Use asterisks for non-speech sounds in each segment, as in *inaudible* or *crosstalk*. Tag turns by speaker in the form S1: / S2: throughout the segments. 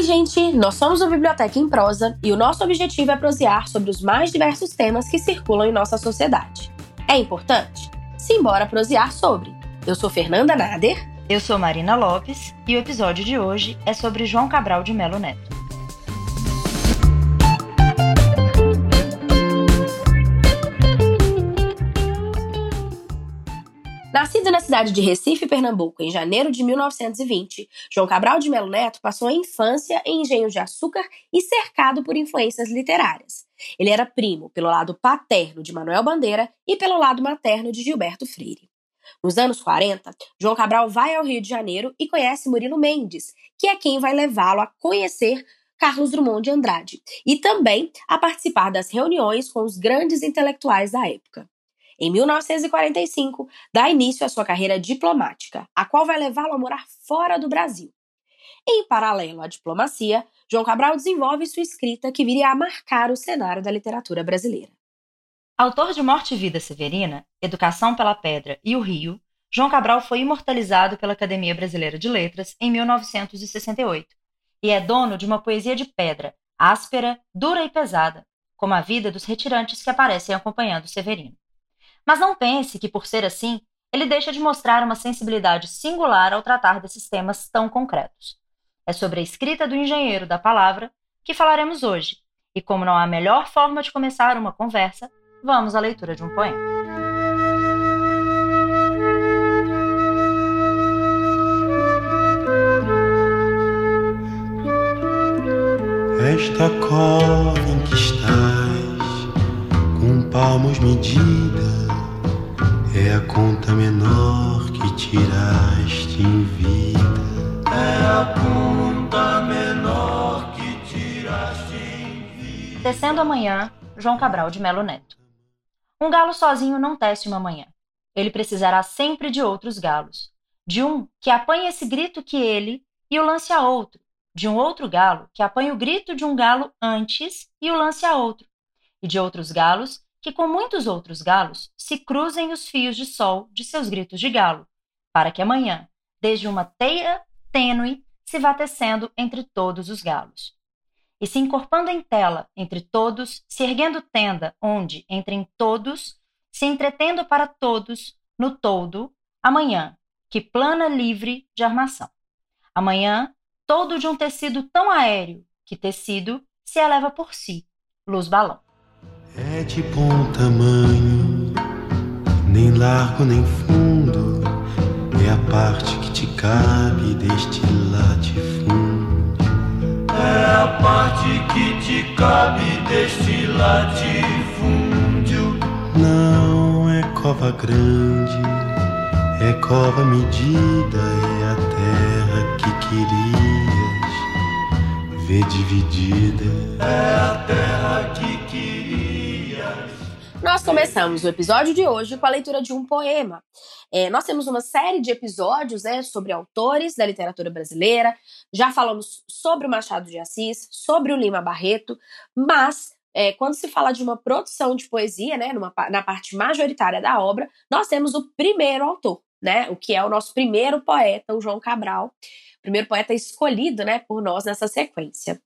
S1: Oi, gente! Nós somos o Biblioteca em Prosa e o nosso objetivo é prosear sobre os mais diversos temas que circulam em nossa sociedade. É importante? Simbora prosear sobre. Eu sou Fernanda Nader.
S2: Eu sou Marina Lopes e o episódio de hoje é sobre João Cabral de Melo Neto.
S1: Cidade de Recife, Pernambuco, em janeiro de 1920, João Cabral de Melo Neto passou a infância em Engenho de Açúcar e cercado por influências literárias. Ele era primo pelo lado paterno de Manuel Bandeira e pelo lado materno de Gilberto Freire. Nos anos 40, João Cabral vai ao Rio de Janeiro e conhece Murilo Mendes, que é quem vai levá-lo a conhecer Carlos Drummond de Andrade e também a participar das reuniões com os grandes intelectuais da época. Em 1945, dá início à sua carreira diplomática, a qual vai levá-lo a morar fora do Brasil. Em paralelo à diplomacia, João Cabral desenvolve sua escrita que viria a marcar o cenário da literatura brasileira.
S2: Autor de Morte e Vida Severina, Educação pela Pedra e o Rio, João Cabral foi imortalizado pela Academia Brasileira de Letras em 1968 e é dono de uma poesia de pedra, áspera, dura e pesada, como a vida dos retirantes que aparecem acompanhando Severino. Mas não pense que, por ser assim, ele deixa de mostrar uma sensibilidade singular ao tratar desses temas tão concretos. É sobre a escrita do engenheiro da palavra que falaremos hoje, e como não há melhor forma de começar uma conversa, vamos à leitura de um poema.
S3: Esta cova em que estás, com palmos medidas é a conta menor que tiraste em vida.
S4: É a conta menor que tiraste em vida.
S2: Descendo amanhã, João Cabral de Melo Neto. Um galo sozinho não tece uma manhã. Ele precisará sempre de outros galos. De um que apanhe esse grito que ele e o lance a outro. De um outro galo que apanhe o grito de um galo antes e o lance a outro. E de outros galos que com muitos outros galos se cruzem os fios de sol de seus gritos de galo, para que amanhã, desde uma teia tênue, se vá tecendo entre todos os galos. E se encorpando em tela entre todos, se erguendo tenda onde, entrem todos, se entretendo para todos, no todo, amanhã, que plana livre de armação. Amanhã, todo de um tecido tão aéreo, que tecido se eleva por si, luz balão.
S3: É de bom tamanho, nem largo nem fundo, é a parte que te cabe deste latifúndio.
S4: É a parte que te cabe deste latifúndio.
S3: Não é cova grande, é cova medida, é a terra que querias ver dividida.
S4: É a terra que
S1: nós começamos o episódio de hoje com a leitura de um poema. É, nós temos uma série de episódios né, sobre autores da literatura brasileira. Já falamos sobre o Machado de Assis, sobre o Lima Barreto, mas é, quando se fala de uma produção de poesia, né, numa, na parte majoritária da obra, nós temos o primeiro autor, né, o que é o nosso primeiro poeta, o João Cabral primeiro poeta escolhido né, por nós nessa sequência.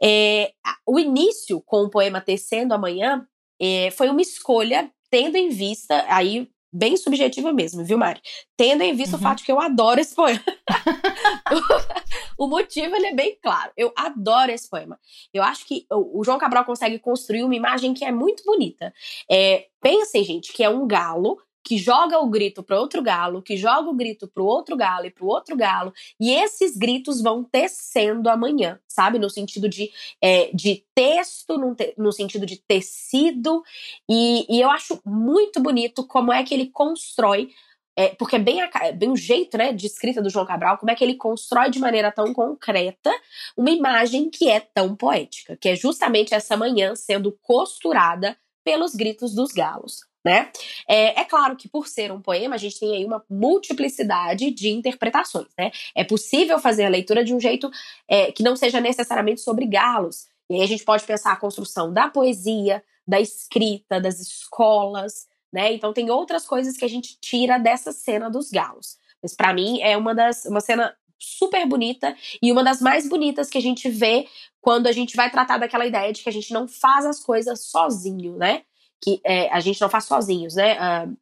S1: É, o início com o poema Tecendo Amanhã é, foi uma escolha tendo em vista, aí bem subjetiva mesmo, viu, Mari? Tendo em vista uhum. o fato que eu adoro esse poema. *laughs* o motivo ele é bem claro. Eu adoro esse poema. Eu acho que o João Cabral consegue construir uma imagem que é muito bonita. É, pensem, gente, que é um galo que joga o grito para outro galo, que joga o grito para outro galo e para outro galo, e esses gritos vão tecendo amanhã, sabe? No sentido de, é, de texto, no, te, no, sentido de tecido, e, e, eu acho muito bonito como é que ele constrói. É, porque é bem, a, bem o jeito né, de escrita do João Cabral, como é que ele constrói de maneira tão concreta uma imagem que é tão poética, que é justamente essa manhã sendo costurada pelos gritos dos galos né? É, é, claro que por ser um poema, a gente tem aí uma multiplicidade de interpretações, né? É possível fazer a leitura de um jeito é, que não seja necessariamente sobre galos. E aí a gente pode pensar a construção da poesia, da escrita, das escolas, né? Então tem outras coisas que a gente tira dessa cena dos galos. Mas para mim é uma das uma cena super bonita e uma das mais bonitas que a gente vê quando a gente vai tratar daquela ideia de que a gente não faz as coisas sozinho, né? Que é, a gente não faz sozinhos, né? Uh,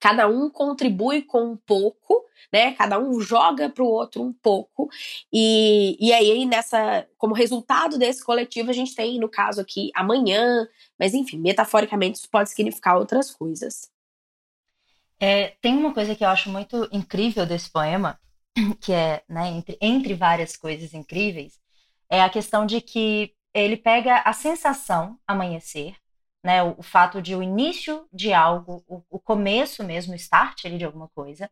S1: cada um contribui com um pouco, né? Cada um joga para o outro um pouco. E, e aí, nessa, como resultado desse coletivo, a gente tem, no caso aqui, amanhã, mas enfim, metaforicamente, isso pode significar outras coisas.
S2: É, tem uma coisa que eu acho muito incrível desse poema, *clears throat* que é, né, entre, entre várias coisas incríveis, é a questão de que ele pega a sensação amanhecer, né, o, o fato de o início de algo, o, o começo mesmo, o start ali de alguma coisa,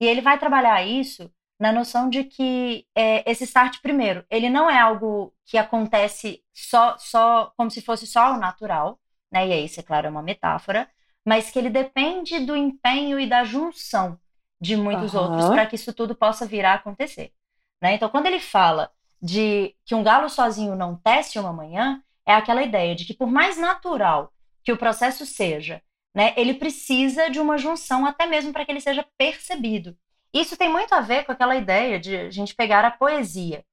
S2: e ele vai trabalhar isso na noção de que é, esse start, primeiro, ele não é algo que acontece só, só como se fosse só o natural, né? E aí, isso, é claro, é uma metáfora, mas que ele depende do empenho e da junção de muitos uhum. outros para que isso tudo possa vir a acontecer. Né? Então, quando ele fala de que um galo sozinho não tece uma manhã, é aquela ideia de que, por mais natural que o processo seja, né, ele precisa de uma junção até mesmo para que ele seja percebido. Isso tem muito a ver com aquela ideia de a gente pegar a poesia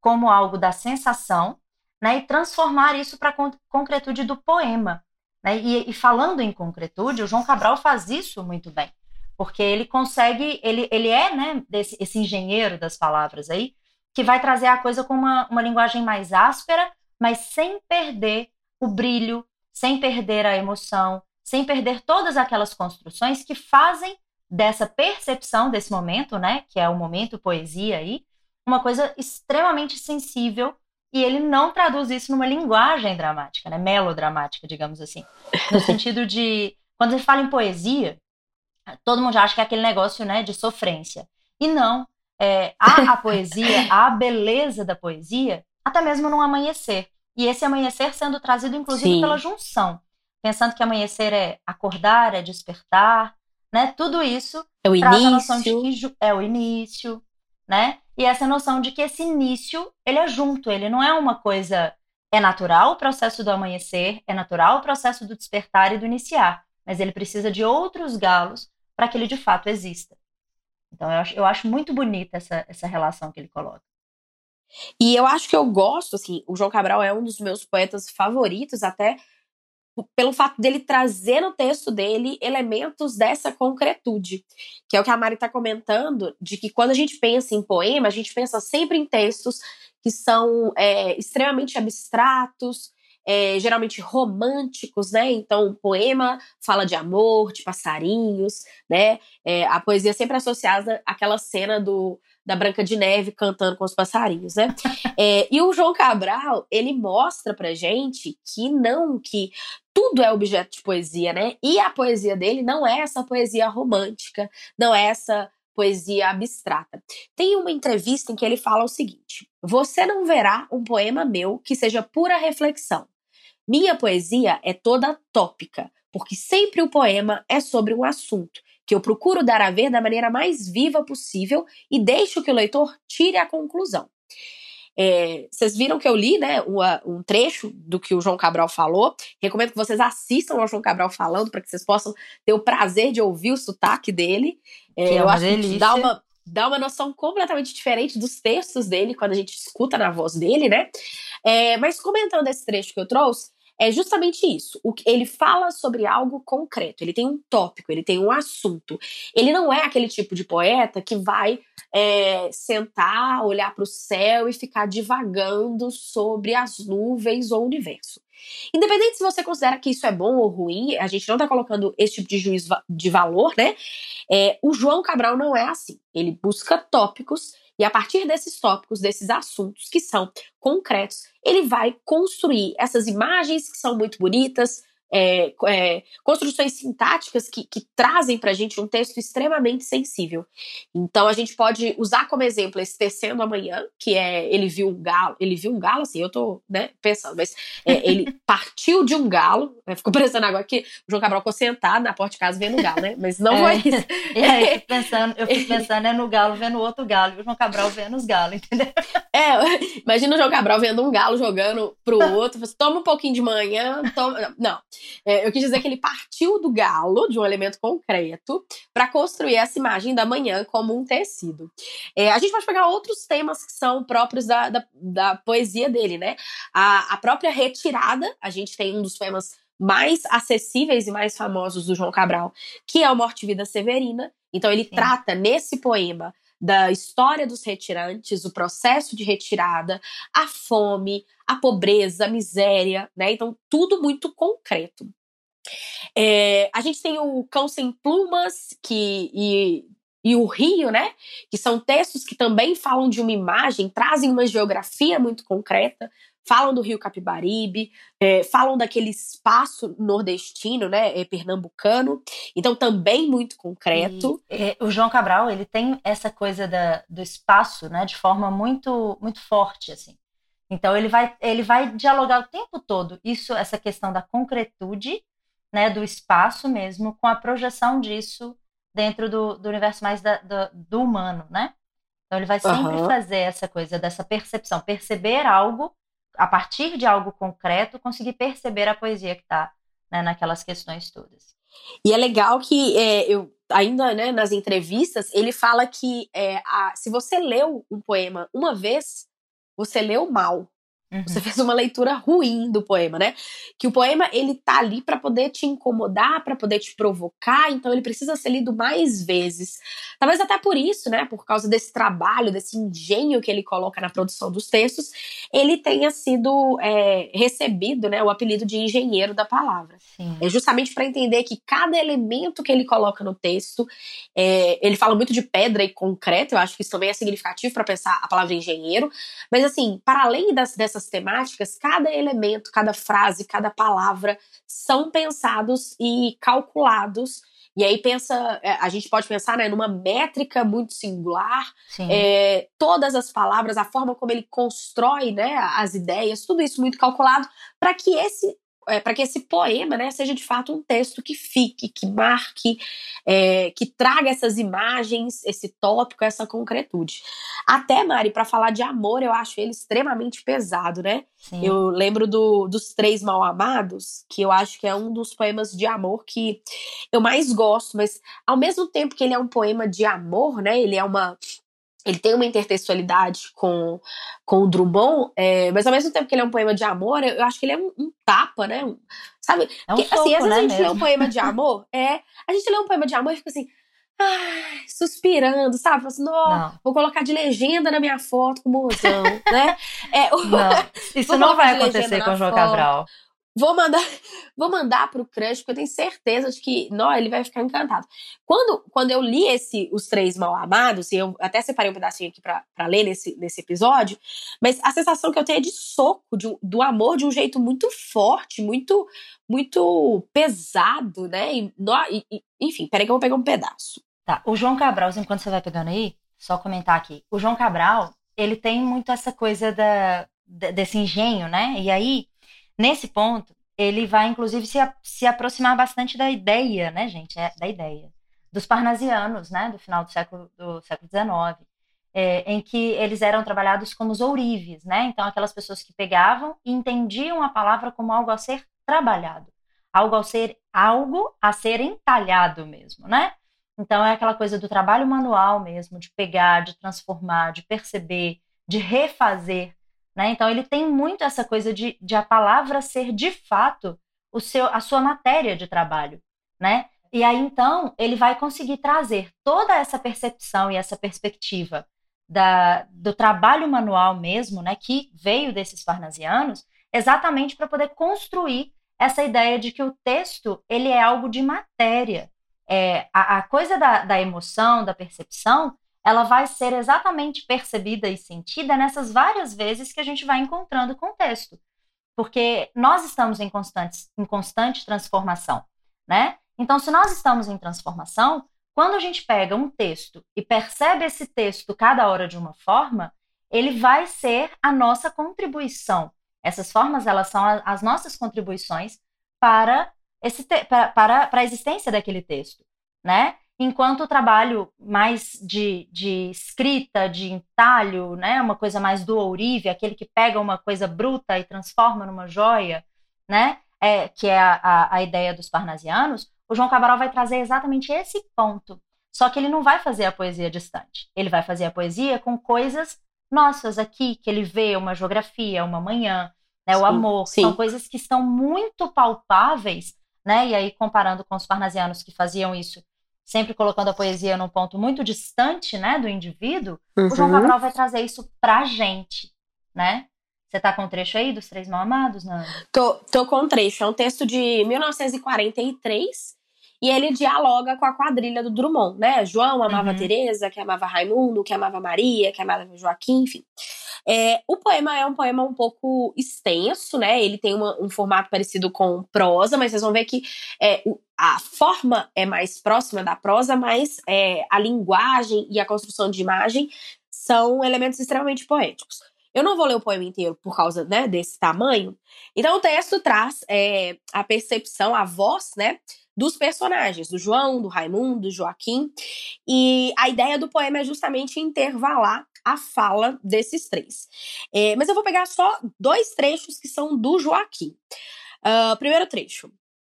S2: como algo da sensação né, e transformar isso para a concretude do poema. Né? E, e, falando em concretude, o João Cabral faz isso muito bem, porque ele consegue, ele, ele é né, desse, esse engenheiro das palavras aí, que vai trazer a coisa com uma, uma linguagem mais áspera, mas sem perder o brilho, sem perder a emoção, sem perder todas aquelas construções que fazem dessa percepção desse momento, né, que é o momento poesia aí, uma coisa extremamente sensível e ele não traduz isso numa linguagem dramática, né, melodramática, digamos assim, no *laughs* sentido de quando ele fala em poesia, todo mundo acha que é aquele negócio, né, de sofrência. E não, é, há a poesia, há a beleza da poesia, até mesmo no amanhecer. E esse amanhecer sendo trazido, inclusive, Sim. pela junção pensando que amanhecer é acordar, é despertar, né? Tudo isso
S1: é o
S2: traz
S1: início.
S2: a noção de que é o início, né? E essa noção de que esse início, ele é junto, ele não é uma coisa é natural o processo do amanhecer, é natural o processo do despertar e do iniciar, mas ele precisa de outros galos para que ele de fato exista. Então eu acho, eu acho muito bonita essa, essa relação que ele coloca.
S1: E eu acho que eu gosto, assim, o João Cabral é um dos meus poetas favoritos, até pelo fato dele trazer no texto dele elementos dessa concretude, que é o que a Mari está comentando, de que quando a gente pensa em poema, a gente pensa sempre em textos que são é, extremamente abstratos, é, geralmente românticos, né? Então, o poema fala de amor, de passarinhos, né? É, a poesia sempre associada àquela cena do da Branca de Neve cantando com os passarinhos, né? é, e o João Cabral, ele mostra pra gente que não, que tudo é objeto de poesia, né? E a poesia dele não é essa poesia romântica, não é essa poesia abstrata. Tem uma entrevista em que ele fala o seguinte: Você não verá um poema meu que seja pura reflexão. Minha poesia é toda tópica, porque sempre o poema é sobre um assunto que eu procuro dar a ver da maneira mais viva possível e deixo que o leitor tire a conclusão. É, vocês viram que eu li, né, uma, um trecho do que o João Cabral falou. Recomendo que vocês assistam ao João Cabral falando para que vocês possam ter o prazer de ouvir o sotaque dele.
S2: É, que é eu acho delícia. que
S1: dá uma, dá uma noção completamente diferente dos textos dele quando a gente escuta na voz dele, né? É, mas comentando esse trecho que eu trouxe, é justamente isso. O, ele fala sobre algo concreto, ele tem um tópico, ele tem um assunto. Ele não é aquele tipo de poeta que vai é, sentar, olhar para o céu e ficar divagando sobre as nuvens ou o universo. Independente se você considera que isso é bom ou ruim, a gente não está colocando esse tipo de juízo de valor, né? É, o João Cabral não é assim. Ele busca tópicos e a partir desses tópicos, desses assuntos que são concretos, ele vai construir essas imagens que são muito bonitas, é, é, construções sintáticas que, que trazem para a gente um texto extremamente sensível. Então a gente pode usar como exemplo esse Tecendo Amanhã, que é ele viu um galo, ele viu um galo, assim, eu tô né, pensando, mas é, ele *laughs* partiu de um galo, né, ficou parecendo agora que o João Cabral ficou sentado na porta de casa vendo o galo, né? Mas não
S2: é.
S1: foi isso.
S2: Aí, *laughs* eu fico pensando, eu fico *laughs* pensando é no galo vendo outro galo, e o João Cabral vendo os galos, entendeu?
S1: É, imagina o João Cabral vendo um galo jogando pro outro, toma um pouquinho de manhã, toma. Não. É, eu quis dizer que ele partiu do galo, de um elemento concreto, para construir essa imagem da manhã como um tecido. É, a gente pode pegar outros temas que são próprios da, da, da poesia dele, né? A, a própria retirada, a gente tem um dos poemas mais acessíveis e mais famosos do João Cabral, que é o Morte e Vida Severina. Então ele Sim. trata nesse poema da história dos retirantes, o processo de retirada, a fome, a pobreza, a miséria, né? Então, tudo muito concreto. É, a gente tem o Cão Sem Plumas, que. E, e o Rio, né? Que são textos que também falam de uma imagem, trazem uma geografia muito concreta, falam do Rio Capibaribe, é, falam daquele espaço nordestino, né, é, pernambucano, então também muito concreto.
S2: E, é, o João Cabral, ele tem essa coisa da, do espaço, né, de forma muito muito forte, assim. Então ele vai ele vai dialogar o tempo todo isso, essa questão da concretude, né, do espaço mesmo, com a projeção disso dentro do, do universo mais da, do, do humano, né? Então ele vai sempre uhum. fazer essa coisa dessa percepção, perceber algo a partir de algo concreto, conseguir perceber a poesia que está né, naquelas questões todas.
S1: E é legal que é, eu ainda né, nas entrevistas ele fala que é, a, se você leu um poema uma vez, você leu mal. Uhum. Você fez uma leitura ruim do poema, né? Que o poema ele tá ali para poder te incomodar, para poder te provocar, então ele precisa ser lido mais vezes. Talvez até por isso, né? Por causa desse trabalho, desse engenho que ele coloca na produção dos textos, ele tenha sido é, recebido, né? O apelido de engenheiro da palavra. Sim. É justamente para entender que cada elemento que ele coloca no texto, é, ele fala muito de pedra e concreto. Eu acho que isso também é significativo para pensar a palavra engenheiro. Mas assim, para além das, dessas essas temáticas, cada elemento, cada frase, cada palavra são pensados e calculados. E aí pensa, é, a gente pode pensar né, numa métrica muito singular, é, todas as palavras, a forma como ele constrói né, as ideias, tudo isso muito calculado para que esse é, para que esse poema né, seja de fato um texto que fique, que marque, é, que traga essas imagens, esse tópico, essa concretude. Até, Mari, para falar de amor, eu acho ele extremamente pesado, né? Sim. Eu lembro do, dos Três Mal Amados, que eu acho que é um dos poemas de amor que eu mais gosto, mas ao mesmo tempo que ele é um poema de amor, né? Ele é uma ele tem uma intertextualidade com, com o Drummond, é, mas ao mesmo tempo que ele é um poema de amor, eu acho que ele é um, um tapa, né? Um, sabe?
S2: É um Porque, soco,
S1: assim, às vezes
S2: né,
S1: a gente
S2: mesmo?
S1: lê um poema de amor, *laughs* é. A gente lê um poema de amor e fica assim. Ai, suspirando, sabe? Fala assim, não, vou colocar de legenda na minha foto com o mozão, né? *laughs*
S2: É, não, *laughs* isso não vai acontecer com o João Cabral.
S1: Vou mandar, *laughs* vou mandar pro crush, porque eu tenho certeza de que, não, ele vai ficar encantado. Quando, quando eu li esse Os Três Mal Amados, e eu até separei um pedacinho aqui pra, ler nesse, nesse episódio, mas a sensação que eu tenho é de soco, de, do amor de um jeito muito forte, muito muito pesado, né? E, e, enfim, peraí que eu vou pegar um pedaço.
S2: Tá, o João Cabral, enquanto você vai pegando aí, só comentar aqui. O João Cabral, ele tem muito essa coisa da, desse engenho, né? E aí Nesse ponto, ele vai inclusive se, se aproximar bastante da ideia, né, gente? É, da ideia dos parnasianos, né, do final do século do século XIX, é, em que eles eram trabalhados como os ourives, né? Então aquelas pessoas que pegavam e entendiam a palavra como algo a ser trabalhado, algo a ser algo a ser entalhado mesmo, né? Então é aquela coisa do trabalho manual mesmo, de pegar, de transformar, de perceber, de refazer né? Então ele tem muito essa coisa de, de a palavra ser de fato o seu, a sua matéria de trabalho, né? E aí então ele vai conseguir trazer toda essa percepção e essa perspectiva da, do trabalho manual mesmo, né, que veio desses parnasianos, exatamente para poder construir essa ideia de que o texto ele é algo de matéria. É, a, a coisa da, da emoção, da percepção, ela vai ser exatamente percebida e sentida nessas várias vezes que a gente vai encontrando com o texto. Porque nós estamos em constante, em constante transformação, né? Então, se nós estamos em transformação, quando a gente pega um texto e percebe esse texto cada hora de uma forma, ele vai ser a nossa contribuição. Essas formas, elas são as nossas contribuições para, esse para, para, para a existência daquele texto, né? Enquanto o trabalho mais de, de escrita, de entalho, né, uma coisa mais do ourive, aquele que pega uma coisa bruta e transforma numa joia, né, é, que é a, a, a ideia dos parnasianos, o João Cabral vai trazer exatamente esse ponto. Só que ele não vai fazer a poesia distante. Ele vai fazer a poesia com coisas nossas aqui, que ele vê uma geografia, uma manhã, né, sim, o amor. Sim. São coisas que são muito palpáveis, né? E aí, comparando com os parnasianos que faziam isso, sempre colocando a poesia num ponto muito distante, né, do indivíduo, uhum. o João uhum. Cabral vai trazer isso pra gente, né? Você tá com um trecho aí dos Três Mal Amados, Nanda?
S1: Tô, tô com um trecho. É um texto de 1943 e ele dialoga com a quadrilha do Drummond, né? João amava uhum. Teresa, que amava Raimundo, que amava Maria, que amava Joaquim, enfim. É, o poema é um poema um pouco extenso, né? Ele tem uma, um formato parecido com prosa, mas vocês vão ver que é, a forma é mais próxima da prosa, mas é, a linguagem e a construção de imagem são elementos extremamente poéticos. Eu não vou ler o poema inteiro por causa né, desse tamanho. Então, o texto traz é, a percepção, a voz, né? dos personagens, do João, do Raimundo, do Joaquim. E a ideia do poema é justamente intervalar a fala desses três. É, mas eu vou pegar só dois trechos que são do Joaquim. Uh, primeiro trecho.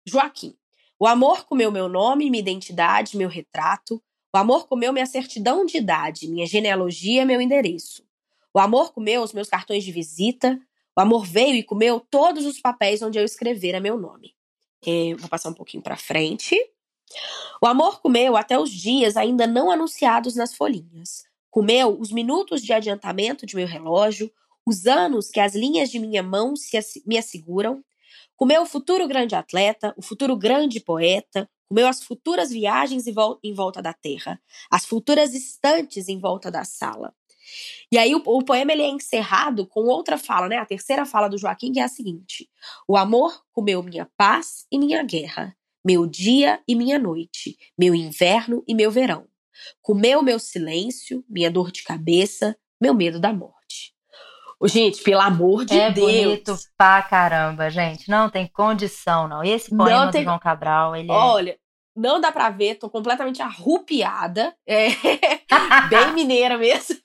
S1: Joaquim. O amor comeu meu nome, minha identidade, meu retrato. O amor comeu minha certidão de idade, minha genealogia, meu endereço. O amor comeu os meus cartões de visita. O amor veio e comeu todos os papéis onde eu escrevera meu nome. É, vou passar um pouquinho para frente. O amor comeu até os dias ainda não anunciados nas folhinhas. Comeu os minutos de adiantamento de meu relógio, os anos que as linhas de minha mão se, me asseguram. Comeu o futuro grande atleta, o futuro grande poeta. Comeu as futuras viagens em volta da terra, as futuras estantes em volta da sala. E aí o, o, poema ele é encerrado com outra fala, né? A terceira fala do Joaquim que é a seguinte: O amor comeu minha paz e minha guerra, meu dia e minha noite, meu inverno e meu verão. Comeu meu silêncio, minha dor de cabeça, meu medo da morte. Gente, pelo amor de
S2: é
S1: Deus.
S2: É bonito pra caramba, gente. Não tem condição, não. Esse poema tem... do João Cabral, ele é
S1: Olha, não dá pra ver, tô completamente arrupiada. É, *laughs* bem *laughs* mineira mesmo.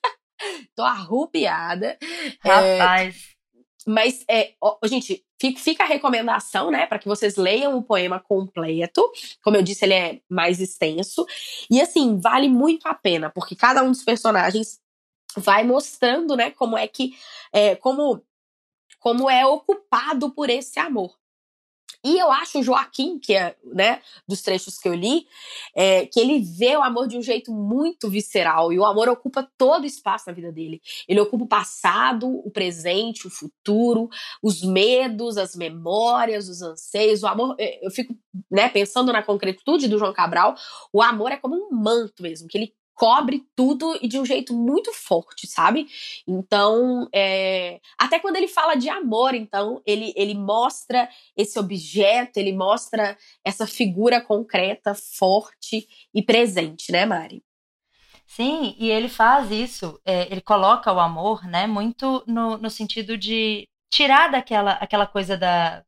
S1: Tô arrupiada.
S2: É, Rapaz. É,
S1: mas, é, ó, gente, fica a recomendação, né, para que vocês leiam o poema completo. Como eu disse, ele é mais extenso. E, assim, vale muito a pena, porque cada um dos personagens vai mostrando, né, como é que. É, como, como é ocupado por esse amor. E eu acho o Joaquim, que é, né, dos trechos que eu li, é, que ele vê o amor de um jeito muito visceral. E o amor ocupa todo o espaço na vida dele. Ele ocupa o passado, o presente, o futuro, os medos, as memórias, os anseios. O amor, é, eu fico né, pensando na concretude do João Cabral, o amor é como um manto mesmo, que ele cobre tudo e de um jeito muito forte, sabe? Então, é... até quando ele fala de amor, então, ele, ele mostra esse objeto, ele mostra essa figura concreta, forte e presente, né, Mari?
S2: Sim, e ele faz isso, é, ele coloca o amor, né, muito no, no sentido de tirar daquela aquela coisa da,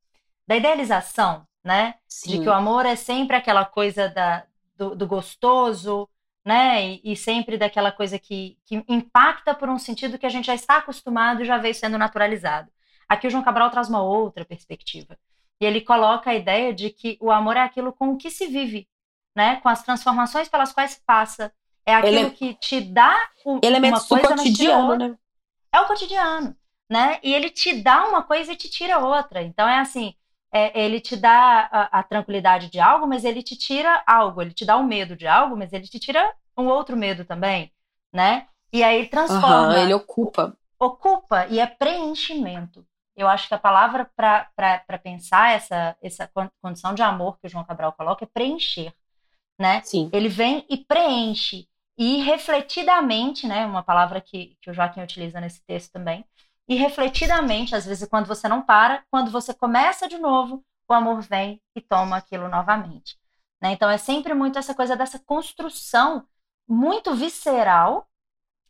S2: da idealização, né? Sim. De que o amor é sempre aquela coisa da, do, do gostoso, né? E, e, sempre daquela coisa que, que impacta por um sentido que a gente já está acostumado e já veio sendo naturalizado. Aqui o João Cabral traz uma outra perspectiva. E ele coloca a ideia de que o amor é aquilo com o que se vive, né? Com as transformações pelas quais se passa. É aquilo ele, que te dá o,
S1: elementos uma coisa, do cotidiano, né?
S2: É o cotidiano, né? E ele te dá uma coisa e te tira outra. Então é assim, é, ele te dá a, a, tranquilidade de algo, mas ele te tira algo. Ele te dá o medo de algo, mas ele te tira um outro medo também, né? E aí ele transforma.
S1: Uhum, ele ocupa.
S2: Ocupa e é preenchimento. Eu acho que a palavra para pensar essa, essa condição de amor que o João Cabral coloca é preencher, né?
S1: Sim.
S2: Ele vem e preenche. E refletidamente, né? Uma palavra que, que o Joaquim utiliza nesse texto também, e refletidamente, às vezes, quando você não para, quando você começa de novo, o amor vem e toma aquilo novamente. Né? Então, é sempre muito essa coisa dessa construção muito visceral,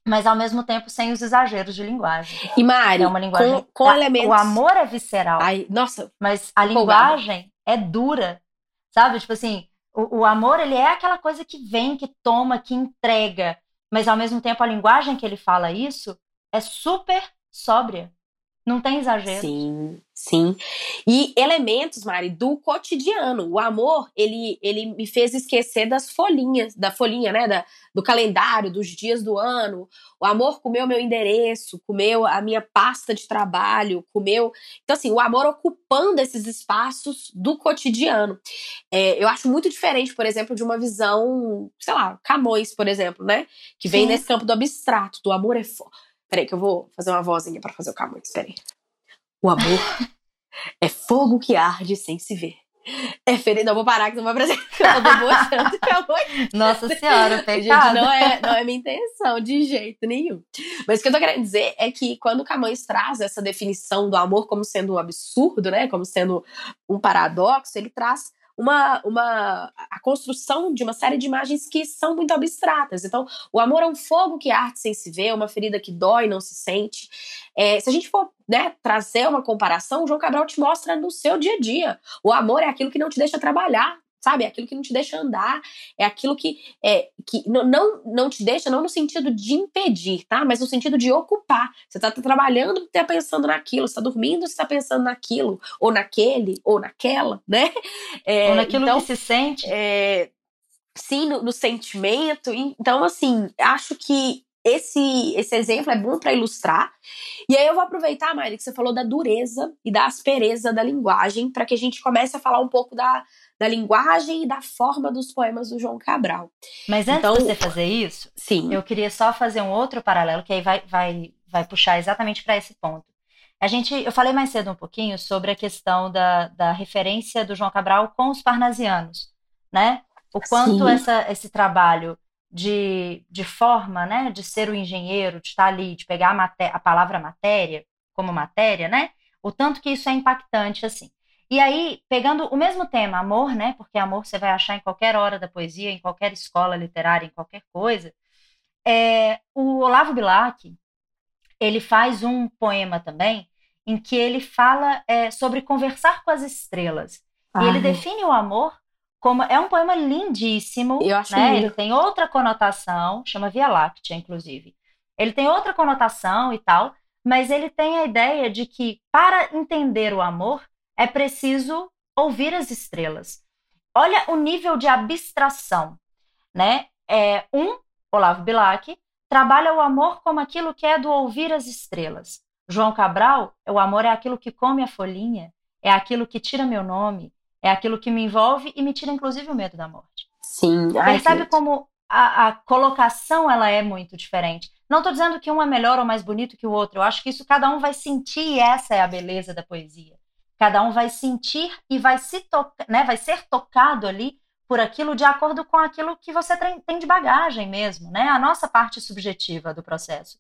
S2: mas ao mesmo tempo sem os exageros de linguagem.
S1: E Mari, é uma linguagem com, com elementos.
S2: O amor é visceral.
S1: Ai, nossa.
S2: Mas a linguagem é dura, sabe? Tipo assim, o, o amor ele é aquela coisa que vem, que toma, que entrega, mas ao mesmo tempo a linguagem que ele fala isso é super sóbria. Não tem exagero.
S1: Sim, sim. E elementos, Mari, do cotidiano. O amor, ele, ele me fez esquecer das folhinhas, da folhinha, né? Da, do calendário, dos dias do ano. O amor comeu meu endereço, comeu a minha pasta de trabalho, comeu. Então, assim, o amor ocupando esses espaços do cotidiano. É, eu acho muito diferente, por exemplo, de uma visão, sei lá, Camões, por exemplo, né? Que vem Sim. nesse campo do abstrato, do amor é forte Peraí, que eu vou fazer uma vozinha para fazer o Camões. Peraí. O amor é fogo que arde sem se ver. É feliz. Não, vou parar que não vou apresentar. *laughs* Eu tô debochando Camões.
S2: Nossa senhora. *laughs*
S1: Gente, não é, não é minha intenção, de jeito nenhum. Mas o que eu tô querendo dizer é que quando Camões traz essa definição do amor como sendo um absurdo, né? Como sendo um paradoxo, ele traz uma, uma a construção de uma série de imagens que são muito abstratas. Então, o amor é um fogo que arde sem se ver, uma ferida que dói não se sente. É, se a gente for né, trazer uma comparação, o João Cabral te mostra no seu dia a dia. O amor é aquilo que não te deixa trabalhar, sabe? É aquilo que não te deixa andar, é aquilo que, é, que não, não te deixa, não no sentido de impedir, tá? Mas no sentido de ocupar. Você tá, tá trabalhando, tá pensando naquilo, você tá dormindo, você tá pensando naquilo, ou naquele, ou naquela, né?
S2: É, ou naquilo então, que se sente.
S1: É, sim, no, no sentimento. Então, assim, acho que esse, esse exemplo é bom para ilustrar. E aí eu vou aproveitar, Mari, que você falou da dureza e da aspereza da linguagem, para que a gente comece a falar um pouco da, da linguagem e da forma dos poemas do João Cabral.
S2: Mas antes então, de você fazer isso, sim. eu queria só fazer um outro paralelo que aí vai, vai, vai puxar exatamente para esse ponto. A gente, eu falei mais cedo um pouquinho sobre a questão da, da referência do João Cabral com os parnasianos, né? O quanto essa, esse trabalho de, de forma, né, de ser o engenheiro, de estar ali, de pegar a, a palavra matéria como matéria, né? O tanto que isso é impactante, assim. E aí, pegando o mesmo tema, amor, né? Porque amor você vai achar em qualquer hora da poesia, em qualquer escola literária, em qualquer coisa. É, o Olavo Bilac, ele faz um poema também em que ele fala é, sobre conversar com as estrelas. Ai. E ele define o amor como é um poema lindíssimo,
S1: Eu acho
S2: né?
S1: Lindo.
S2: Ele tem outra conotação, chama Via Láctea, inclusive. Ele tem outra conotação e tal, mas ele tem a ideia de que para entender o amor é preciso ouvir as estrelas. Olha o nível de abstração, né? É, um, Olavo Bilac, trabalha o amor como aquilo que é do ouvir as estrelas. João Cabral, o amor é aquilo que come a folhinha, é aquilo que tira meu nome, é aquilo que me envolve e me tira inclusive o medo da morte.
S1: Sim.
S2: Percebe como a, a, colocação ela é muito diferente. Não estou dizendo que um é melhor ou mais bonito que o outro. Eu acho que isso cada um vai sentir e essa é a beleza da poesia. Cada um vai sentir e vai se tocar, né, vai ser tocado ali por aquilo de acordo com aquilo que você tem de bagagem mesmo, né? A nossa parte subjetiva do processo.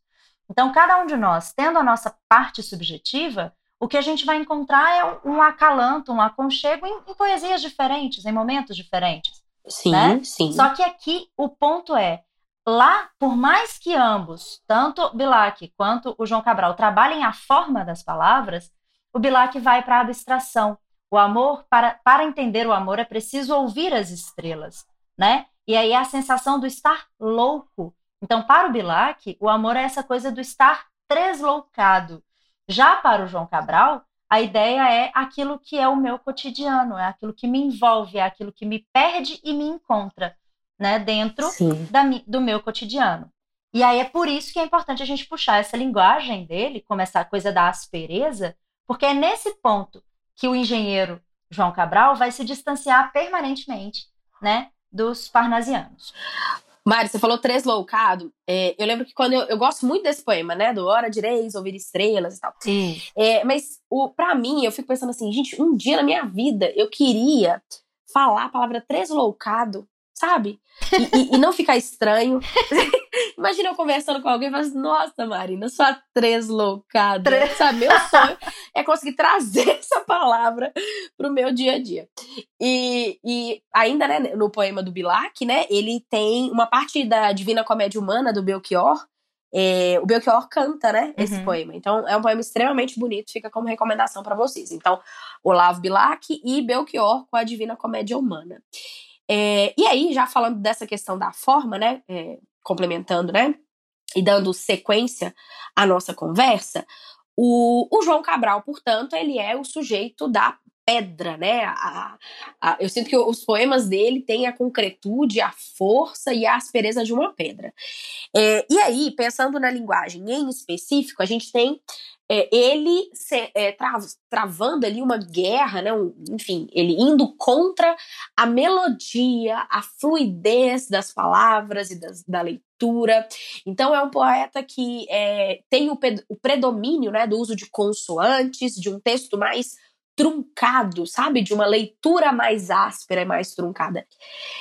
S2: Então, cada um de nós, tendo a nossa parte subjetiva, o que a gente vai encontrar é um acalanto, um aconchego em, em poesias diferentes, em momentos diferentes.
S1: Sim,
S2: né?
S1: sim.
S2: Só que aqui o ponto é, lá, por mais que ambos, tanto Bilac quanto o João Cabral, trabalhem a forma das palavras, o Bilac vai para a abstração. O amor, para, para entender o amor, é preciso ouvir as estrelas, né? E aí é a sensação do estar louco. Então, para o Bilac, o amor é essa coisa do estar tresloucado. Já para o João Cabral, a ideia é aquilo que é o meu cotidiano, é aquilo que me envolve, é aquilo que me perde e me encontra, né, dentro da, do meu cotidiano. E aí é por isso que é importante a gente puxar essa linguagem dele, como essa coisa da aspereza, porque é nesse ponto que o engenheiro João Cabral vai se distanciar permanentemente, né, dos parnasianos.
S1: Mari, você falou três loucado. É, eu lembro que quando eu, eu, gosto muito desse poema, né? Do Hora de Reis, Ouvir Estrelas e tal.
S2: Sim.
S1: É, mas o, pra mim, eu fico pensando assim, gente, um dia na minha vida eu queria falar a palavra tresloucado sabe? E, e, e não ficar estranho. *laughs* Imagina eu conversando com alguém e falando assim, nossa, Marina, sua tresloucada. Tres... Sabe, meu *laughs* sonho é conseguir trazer essa palavra pro meu dia a dia. E, e ainda, né, no poema do Bilac, né, ele tem uma parte da Divina Comédia Humana do Belchior, é, o Belchior canta, né, esse uhum. poema. Então, é um poema extremamente bonito, fica como recomendação para vocês. Então, Olavo Bilac e Belchior com a Divina Comédia Humana. É, e aí, já falando dessa questão da forma, né, é, complementando, né, e dando sequência à nossa conversa, O, o João Cabral, portanto, ele é o sujeito da pedra, né? A, a, eu sinto que os poemas dele têm a concretude, a força e a aspereza de uma pedra. É, e aí, pensando na linguagem em específico, a gente tem é, ele se, é, tra, travando ali uma guerra, né? Um, enfim, ele indo contra a melodia, a fluidez das palavras e das, da leitura. Então é um poeta que é, tem o, o predomínio né, do uso de consoantes, de um texto mais truncado, sabe? De uma leitura mais áspera e mais truncada.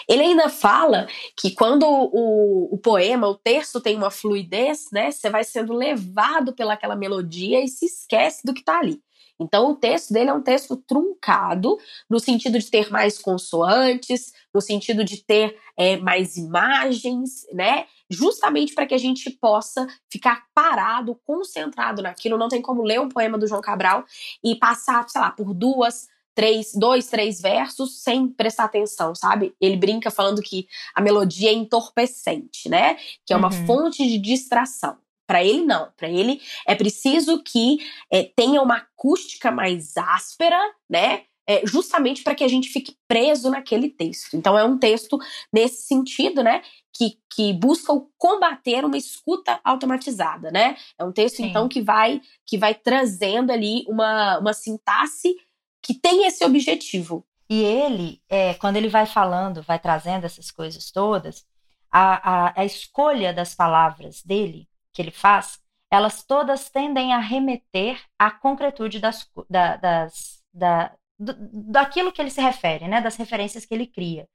S1: Ele ainda fala que quando o, o poema, o texto tem uma fluidez, né? Você vai sendo levado pelaquela melodia e se esquece do que tá ali. Então, o texto dele é um texto truncado, no sentido de ter mais consoantes, no sentido de ter é, mais imagens, né? Justamente para que a gente possa ficar parado, concentrado naquilo. Não tem como ler um poema do João Cabral e passar, sei lá, por duas, três, dois, três versos sem prestar atenção, sabe? Ele brinca falando que a melodia é entorpecente, né? Que é uma uhum. fonte de distração. Para ele, não. Para ele, é preciso que é, tenha uma acústica mais áspera, né? É, justamente para que a gente fique preso naquele texto. Então, é um texto nesse sentido, né? Que, que busca combater uma escuta automatizada, né? É um texto, Sim. então, que vai, que vai trazendo ali uma, uma sintaxe que tem esse objetivo.
S2: E ele, é, quando ele vai falando, vai trazendo essas coisas todas, a, a, a escolha das palavras dele que ele faz, elas todas tendem a remeter à concretude das, da, das, da, do, daquilo que ele se refere, né, das referências que ele cria.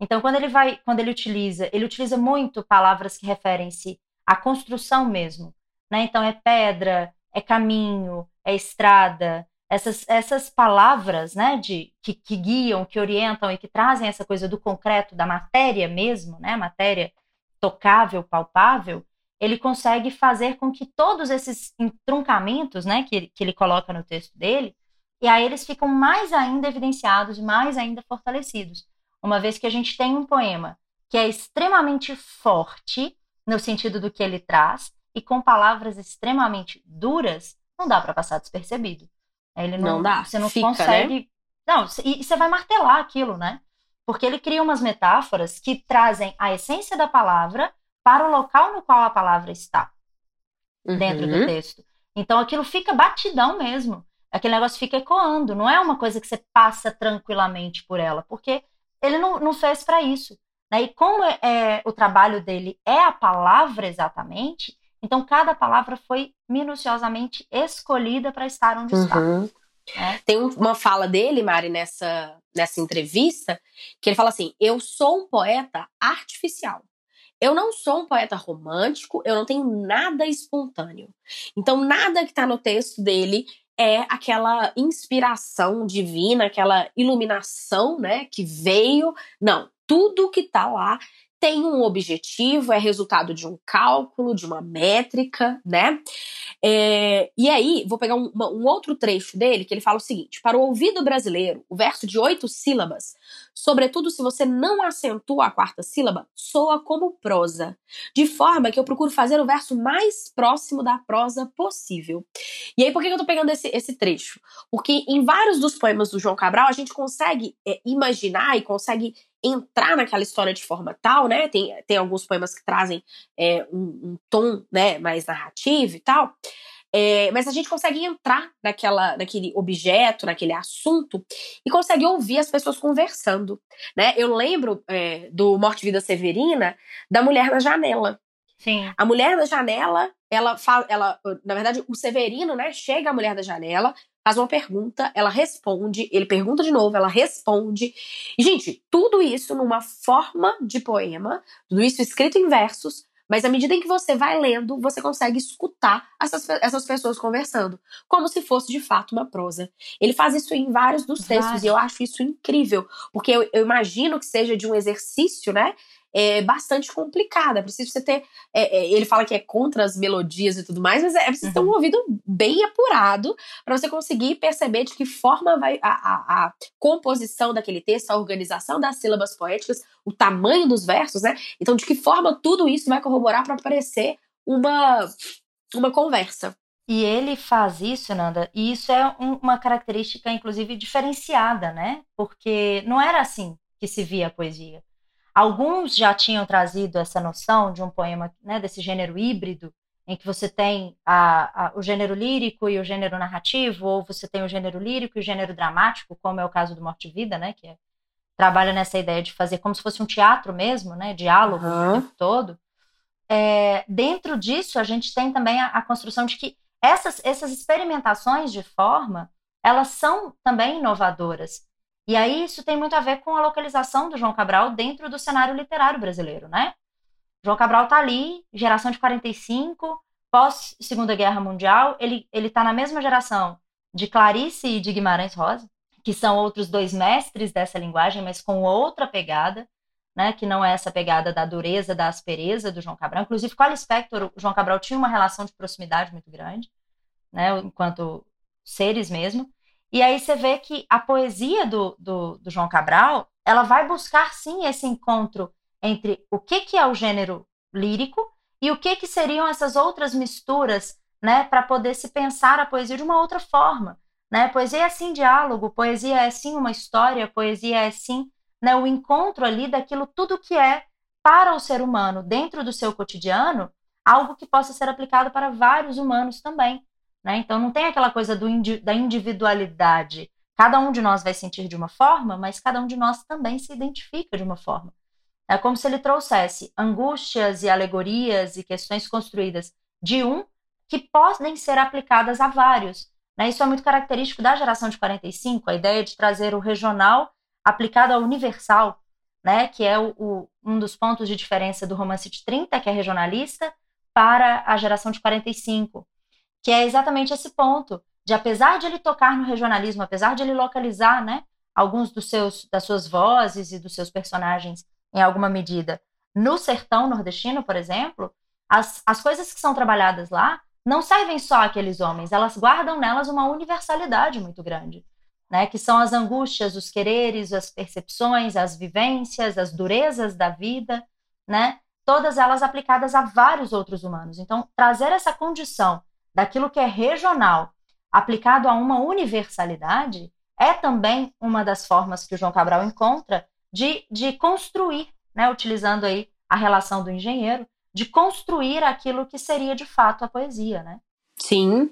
S2: Então, quando ele vai, quando ele utiliza, ele utiliza muito palavras que referem-se à construção mesmo, né? Então é pedra, é caminho, é estrada, essas, essas palavras, né, de que, que guiam, que orientam e que trazem essa coisa do concreto, da matéria mesmo, né, matéria tocável, palpável, ele consegue fazer com que todos esses entroncamentos, né, que, que ele coloca no texto dele, e aí eles ficam mais ainda evidenciados, mais ainda fortalecidos. Uma vez que a gente tem um poema que é extremamente forte no sentido do que ele traz e com palavras extremamente duras, não dá para passar despercebido. Ele não,
S1: não dá.
S2: Você não
S1: Fica,
S2: consegue. Né? Não, e você vai martelar aquilo, né? Porque ele cria umas metáforas que trazem a essência da palavra para o local no qual a palavra está uhum. dentro do texto. Então aquilo fica batidão mesmo. Aquele negócio fica ecoando, não é uma coisa que você passa tranquilamente por ela, porque ele não, não fez para isso. Né? E como é, é, o trabalho dele é a palavra exatamente, então cada palavra foi minuciosamente escolhida para estar onde uhum. está.
S1: É. Tem uma fala dele, Mari, nessa, nessa entrevista, que ele fala assim: Eu sou um poeta artificial. Eu não sou um poeta romântico, eu não tenho nada espontâneo. Então, nada que está no texto dele é aquela inspiração divina, aquela iluminação, né, que veio. Não, tudo que está lá tem um objetivo, é resultado de um cálculo, de uma métrica, né? É, e aí, vou pegar um, um, outro trecho dele que ele fala o seguinte: para o ouvido brasileiro, o verso de oito sílabas, sobretudo se você não acentua a quarta sílaba, soa como prosa, de forma que eu procuro fazer o verso mais próximo da prosa possível. E aí, por que eu tô pegando esse, esse trecho? Porque em vários dos poemas do João Cabral, a gente consegue é, imaginar e consegue entrar naquela história de forma tal, né? Tem, tem alguns poemas que trazem é, um, um, tom né, mais narrativo e tal. É, mas a gente consegue entrar naquela, naquele objeto, naquele assunto e consegue ouvir as pessoas conversando, né? Eu lembro é, do Morte Vida Severina da Mulher na Janela.
S2: Sim.
S1: A Mulher na Janela, ela fala, ela, na verdade, o Severino, né, chega à Mulher da Janela, faz uma pergunta, ela responde, ele pergunta de novo, ela responde. E, gente, tudo isso numa forma de poema, tudo isso escrito em versos, mas à medida em que você vai lendo, você consegue escutar essas, essas pessoas conversando, como se fosse de fato uma prosa. Ele faz isso em vários dos textos, Vários. e eu acho isso incrível, porque eu, eu imagino que seja de um exercício, né? É bastante complicada. É preciso você ter. É, é, ele fala que é contra as melodias e tudo mais, mas é, é preciso uhum. ter um uhum. ouvido bem apurado para você conseguir perceber de que forma vai a, a, a, composição daquele texto, a organização das sílabas poéticas, o tamanho dos versos, né? Então, de que forma tudo isso vai corroborar para parecer uma, uma conversa.
S2: E ele faz isso, Nanda, e isso é um, uma característica, inclusive, diferenciada, né? Porque não era assim que se via a poesia. Alguns já tinham trazido essa noção de um poema, né, desse gênero híbrido, em que você tem a, a, o gênero lírico e o gênero narrativo, ou você tem o gênero lírico e o gênero dramático, como é o caso do Morte e Vida, né, que é, trabalha nessa ideia de fazer como se fosse um teatro mesmo, né, diálogo uhum. o tempo todo. É, dentro disso, a gente tem também a, a construção de que essas, essas experimentações de forma, elas são também inovadoras. E aí isso tem muito a ver com a localização do João Cabral dentro do cenário literário brasileiro, né? João Cabral está ali, geração de 45, pós Segunda Guerra Mundial, ele ele tá na mesma geração de Clarice e de Guimarães Rosa, que são outros dois mestres dessa linguagem, mas com outra pegada, né, que não é essa pegada da dureza, da aspereza do João Cabral. Inclusive, com a Lispector, o João Cabral tinha uma relação de proximidade muito grande, né, enquanto seres mesmo. E aí você vê que a poesia do, do, do João Cabral, ela vai buscar, sim, esse encontro entre o que, que é o gênero lírico e o que, que seriam essas outras misturas, né, para poder se pensar a poesia de uma outra forma. Né? Poesia é sim diálogo, poesia é sim uma história, poesia é sim né, o encontro ali daquilo tudo que é para o ser humano dentro do seu cotidiano, algo que possa ser aplicado para vários humanos também. Né? Então não tem aquela coisa do, da individualidade. Cada um de nós vai sentir de uma forma, mas cada um de nós também se identifica de uma forma. É como se ele trouxesse angústias e alegorias e questões construídas de um que podem ser aplicadas a vários. Né? Isso é muito característico da geração de 45, a ideia de trazer o regional aplicado ao universal, né, que é o, o, um dos pontos de diferença do romance de 30, que é regionalista, para a geração de 45, que é exatamente esse ponto de apesar de ele tocar no regionalismo, apesar de ele localizar, né, alguns dos seus das suas vozes e dos seus personagens em alguma medida no sertão nordestino, por exemplo, as, as coisas que são trabalhadas lá não servem só àqueles homens, elas guardam nelas uma universalidade muito grande né, que são as angústias, os quereres, as percepções, as vivências, as durezas da vida, né, todas elas aplicadas a vários outros humanos. Então, trazer essa condição daquilo que é regional aplicado a uma universalidade é também uma das formas que o João Cabral encontra de, de construir, né, utilizando aí a relação do engenheiro, de construir aquilo que seria de fato a poesia, né?
S1: Sim,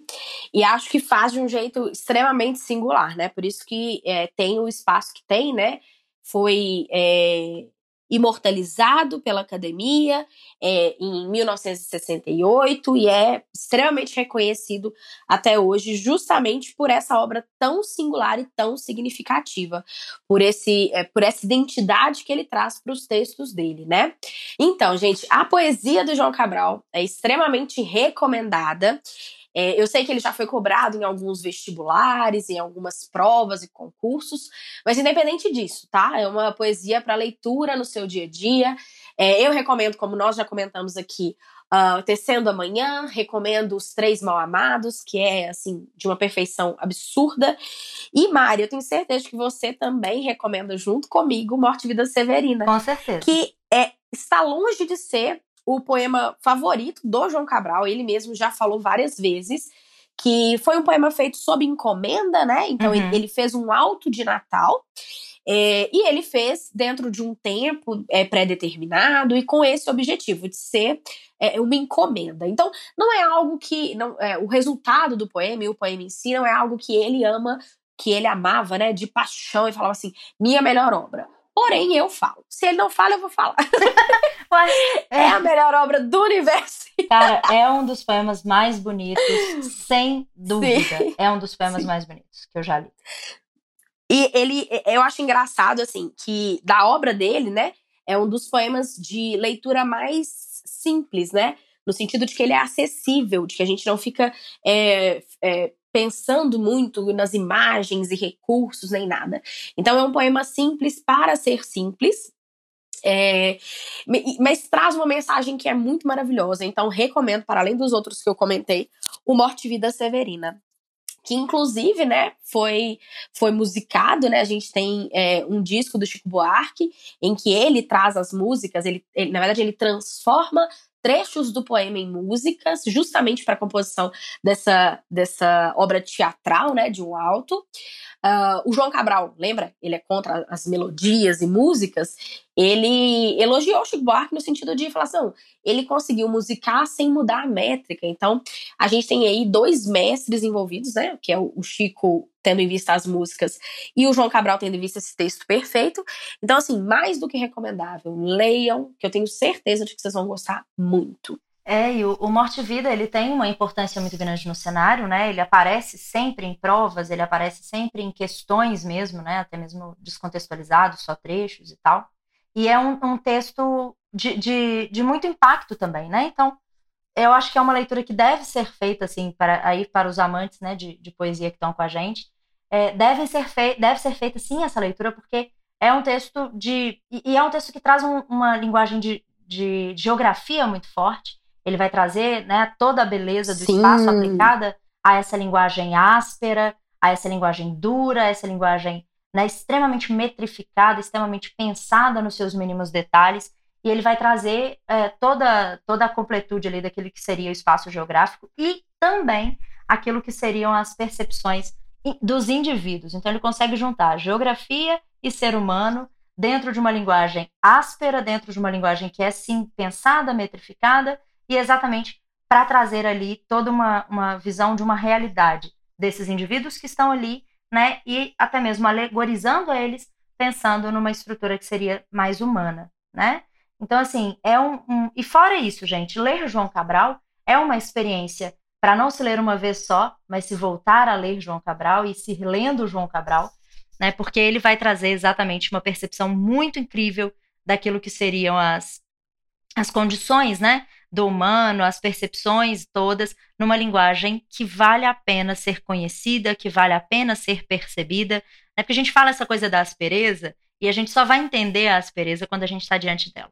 S1: e acho que faz de um jeito extremamente singular, né? Por isso que é, tem o espaço que tem, né? Foi é, imortalizado pela academia é, em 1968 e é extremamente reconhecido até hoje, justamente por essa obra tão singular e tão significativa, por, esse, é, por essa identidade que ele traz para os textos dele, né? Então, gente, a poesia do João Cabral é extremamente recomendada. É, eu sei que ele já foi cobrado em alguns vestibulares, em algumas provas e concursos, mas independente disso, tá? É uma poesia para leitura no seu dia a dia. É, eu recomendo, como nós já comentamos aqui, uh, Tecendo Amanhã, recomendo Os Três Mal Amados, que é, assim, de uma perfeição absurda. E, Mari, eu tenho certeza que você também recomenda junto comigo Morte e Vida Severina.
S2: Com certeza.
S1: Que é, está longe de ser o poema favorito do João Cabral, ele mesmo já falou várias vezes, que foi um poema feito sob encomenda, né? Então uhum. ele, ele, fez um alto de Natal. É, e ele fez dentro de um tempo é, pré-determinado e com esse objetivo de ser é, uma encomenda. Então, não é algo que. Não, é, o resultado do poema e o poema em si não é algo que ele ama, que ele amava, né? De paixão e falava assim: minha melhor obra. Porém, eu falo. Se ele não fala, eu vou falar. *laughs* é. é a melhor obra do universo.
S2: Cara, é um dos poemas mais bonitos, *laughs* sem dúvida. Sim. É um dos poemas Sim. mais bonitos que eu já li.
S1: E ele, eu acho engraçado, assim, que da obra dele, né, é um dos poemas de leitura mais simples, né? No sentido de que ele é acessível, de que a gente não fica é, é, pensando muito nas imagens e recursos nem nada. Então é um poema simples para ser simples. É, mas traz uma mensagem que é muito maravilhosa. Então, recomendo, para além dos outros que eu comentei, o Morte e Vida Severina que inclusive, né, foi, foi musicado, né, a gente tem é, um disco do Chico Buarque, em que ele traz as músicas, ele, ele, na verdade ele transforma trechos do poema em músicas, justamente para a composição dessa, dessa obra teatral, né, de um alto. Uh, o João Cabral, lembra? Ele é contra as melodias e músicas. Ele elogiou Chico Buarque no sentido de falar assim, ele conseguiu musicar sem mudar a métrica. Então, a gente tem aí dois mestres envolvidos, né? Que é o Chico tendo em vista as músicas e o João Cabral tendo em vista esse texto perfeito. Então, assim, mais do que recomendável, leiam, que eu tenho certeza de que vocês vão gostar muito.
S2: É, e o, o Morte e Vida, ele tem uma importância muito grande no cenário, né? Ele aparece sempre em provas, ele aparece sempre em questões mesmo, né? Até mesmo descontextualizados, só trechos e tal. E é um, um texto de, de, de, muito impacto também, né? Então, eu acho que é uma leitura que deve ser feita, assim, para, aí para os amantes né, de, de poesia que estão com a gente. É, deve, ser fei deve ser feita, sim, essa leitura, porque é um texto de... E, e é um texto que traz um, uma linguagem de, de geografia muito forte, ele vai trazer né, toda a beleza do Sim. espaço aplicada a essa linguagem áspera, a essa linguagem dura, a essa linguagem né, extremamente metrificada, extremamente pensada nos seus mínimos detalhes, e ele vai trazer é, toda, toda a completude ali daquilo que seria o espaço geográfico e também aquilo que seriam as percepções dos indivíduos. Então ele consegue juntar geografia e ser humano dentro de uma linguagem áspera, dentro de uma linguagem que é sim pensada, metrificada e exatamente para trazer ali toda uma, uma visão de uma realidade desses indivíduos que estão ali, né, e até mesmo alegorizando eles, pensando numa estrutura que seria mais humana, né? Então, assim, é um, um... E fora isso, gente, ler João Cabral é uma experiência para não se ler uma vez só, mas se voltar a ler João Cabral e se lendo João Cabral, né? Porque ele vai trazer exatamente uma percepção muito incrível daquilo que seriam as, as condições, né? do humano, as percepções todas, numa linguagem que vale a pena ser conhecida, que vale a pena ser percebida. Né? Porque a gente fala essa coisa da aspereza e a gente só vai entender a aspereza quando a gente está diante dela.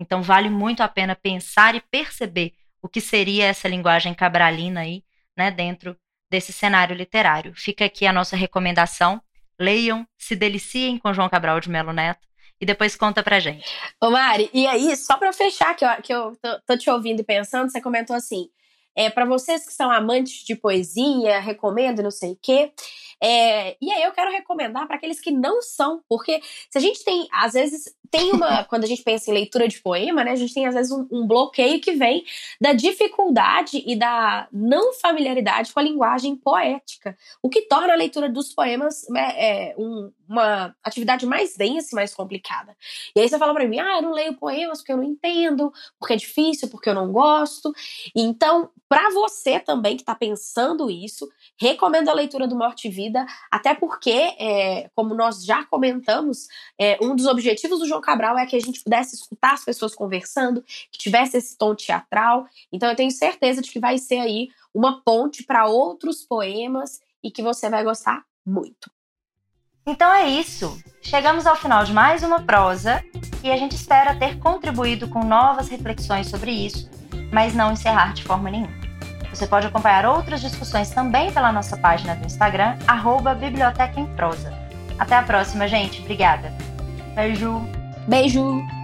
S2: Então, vale muito a pena pensar e perceber o que seria essa linguagem cabralina aí, né, dentro desse cenário literário. Fica aqui a nossa recomendação. Leiam, se deliciem com João Cabral de Melo Neto e depois conta pra gente.
S1: Ô Mari, e aí, só pra fechar, que eu, que eu tô, tô te ouvindo e pensando, você comentou assim, é, para vocês que são amantes de poesia, recomendo não sei o quê. É, e aí eu quero recomendar para aqueles que não são, porque se a gente tem, às vezes, tem uma. *laughs* quando a gente pensa em leitura de poema, né? A gente tem, às vezes, um, um, bloqueio que vem da dificuldade e da não familiaridade com a linguagem poética. O que torna a leitura dos poemas né, é, um, uma atividade mais densa e mais complicada. E aí você fala para mim, ah, eu não leio poemas porque eu não entendo, porque é difícil, porque eu não gosto. Então, para você também que está pensando isso, recomendo a leitura do Morte e Vida, até porque, é, como nós já comentamos, é, um dos objetivos do João Cabral é que a gente pudesse escutar as pessoas conversando, que tivesse esse tom teatral. Então, eu tenho certeza de que vai ser aí uma ponte para outros poemas e que você vai gostar muito.
S2: Então é isso. Chegamos ao final de mais uma prosa e a gente espera ter contribuído com novas reflexões sobre isso, mas não encerrar de forma nenhuma. Você pode acompanhar outras discussões também pela nossa página do Instagram, arroba Biblioteca em Prosa. Até a próxima, gente. Obrigada. Beijo.
S1: Beijo.